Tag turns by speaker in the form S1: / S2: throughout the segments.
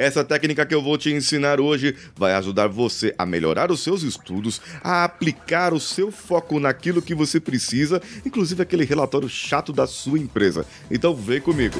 S1: Essa técnica que eu vou te ensinar hoje vai ajudar você a melhorar os seus estudos, a aplicar o seu foco naquilo que você precisa, inclusive aquele relatório chato da sua empresa. Então vem comigo.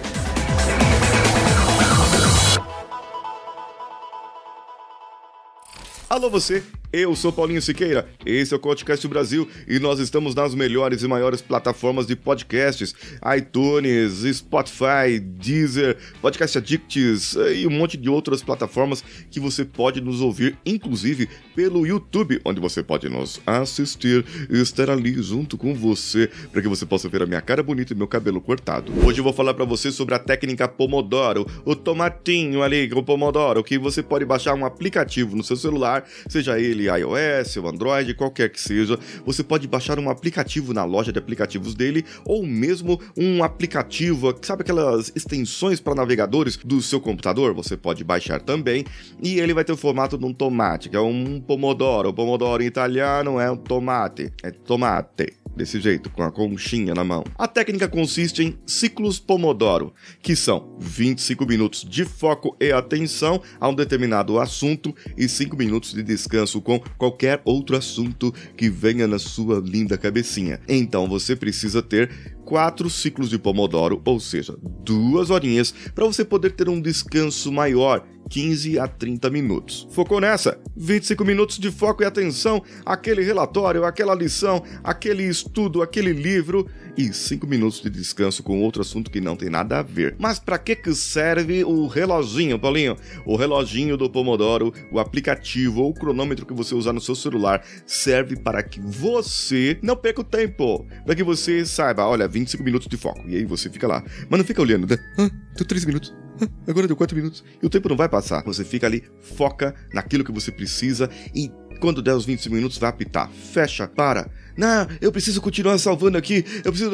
S1: Alô você eu sou Paulinho Siqueira, esse é o Podcast Brasil e nós estamos nas melhores e maiores plataformas de podcasts: iTunes, Spotify, Deezer, Podcast Addicts e um monte de outras plataformas que você pode nos ouvir, inclusive pelo YouTube, onde você pode nos assistir e estar ali junto com você para que você possa ver a minha cara bonita e meu cabelo cortado. Hoje eu vou falar para você sobre a técnica Pomodoro, o tomatinho ali, o Pomodoro, que você pode baixar um aplicativo no seu celular, seja ele ele iOS ou Android, qualquer que seja, você pode baixar um aplicativo na loja de aplicativos dele ou mesmo um aplicativo, sabe aquelas extensões para navegadores do seu computador? Você pode baixar também e ele vai ter o formato de um tomate, que é um pomodoro. O pomodoro em italiano é um tomate, é tomate desse jeito, com a conchinha na mão. A técnica consiste em ciclos Pomodoro, que são 25 minutos de foco e atenção a um determinado assunto e 5 minutos de descanso com qualquer outro assunto que venha na sua linda cabecinha. Então você precisa ter quatro ciclos de Pomodoro, ou seja, duas horinhas, para você poder ter um descanso maior 15 a 30 minutos. Focou nessa? 25 minutos de foco e atenção, aquele relatório, aquela lição, aquele estudo, aquele livro e 5 minutos de descanso com outro assunto que não tem nada a ver. Mas para que que serve o reloginho, Paulinho? O reloginho do Pomodoro, o aplicativo ou o cronômetro que você usar no seu celular serve para que você não perca o tempo, para que você saiba, olha, 25 minutos de foco. E aí você fica lá. Mas não fica olhando, né? Ah, deu 3 minutos. Ah, agora deu 4 minutos. E o tempo não vai passar. Você fica ali, foca naquilo que você precisa e quando der os 25 minutos vai apitar. Fecha, para não, eu preciso continuar salvando aqui, eu preciso.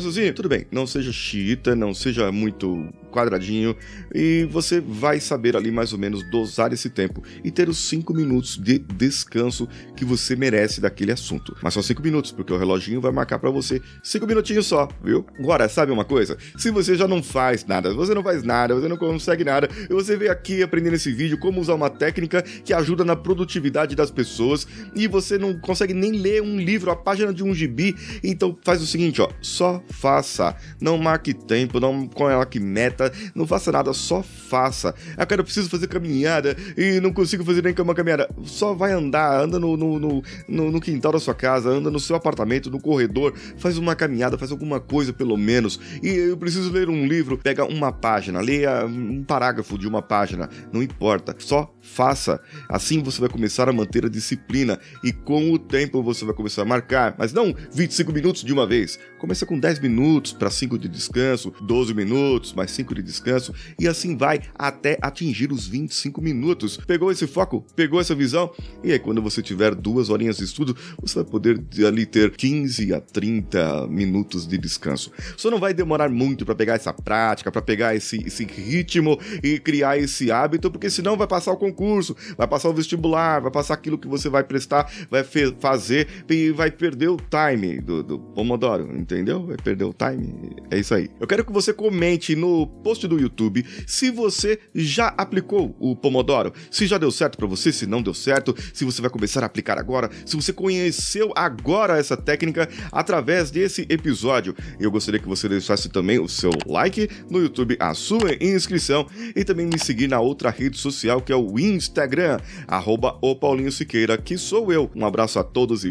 S1: Sozinho. Tudo bem, não seja chita, não seja muito quadradinho, e você vai saber ali mais ou menos dosar esse tempo e ter os 5 minutos de descanso que você merece daquele assunto. Mas só 5 minutos, porque o reloginho vai marcar para você 5 minutinhos só, viu? Agora, sabe uma coisa? Se você já não faz nada, você não faz nada, você não consegue nada, e você veio aqui aprender nesse vídeo como usar uma técnica que ajuda na produtividade das pessoas e você não consegue nem ler um livro, a página de um gibi. Então faz o seguinte, ó, só faça. Não marque tempo, não coloque meta, não faça nada, só faça. Ah, cara, eu preciso fazer caminhada e não consigo fazer nem uma caminhada. Só vai andar, anda no, no, no, no quintal da sua casa, anda no seu apartamento, no corredor, faz uma caminhada, faz alguma coisa pelo menos. E eu preciso ler um livro, pega uma página, leia um parágrafo de uma página, não importa, só faça. Assim você vai começar a manter a disciplina e com o tempo você vai começar a marcar, mas não 25 minutos de uma vez. Começa com 10 minutos para 5 de descanso, 12 minutos, mais 5 de descanso e assim vai até atingir os 25 minutos. Pegou esse foco? Pegou essa visão? E aí quando você tiver duas horinhas de estudo, você vai poder ali ter 15 a 30 minutos de descanso. Só não vai demorar muito para pegar essa prática, para pegar esse, esse ritmo e criar esse hábito, porque senão vai passar o concurso, vai passar o vestibular, vai passar aquilo que você vai prestar, vai fazer e vai perder o time do, do Pomodoro, entendeu? Vai perder o time. É isso aí. Eu quero que você comente no post do YouTube se você já aplicou o Pomodoro, se já deu certo para você, se não deu certo, se você vai começar a aplicar agora, se você conheceu agora essa técnica através desse episódio. Eu gostaria que você deixasse também o seu like no YouTube, a sua inscrição e também me seguir na outra rede social que é o Instagram, arroba o Paulinho Siqueira, que sou eu. Um abraço a todos e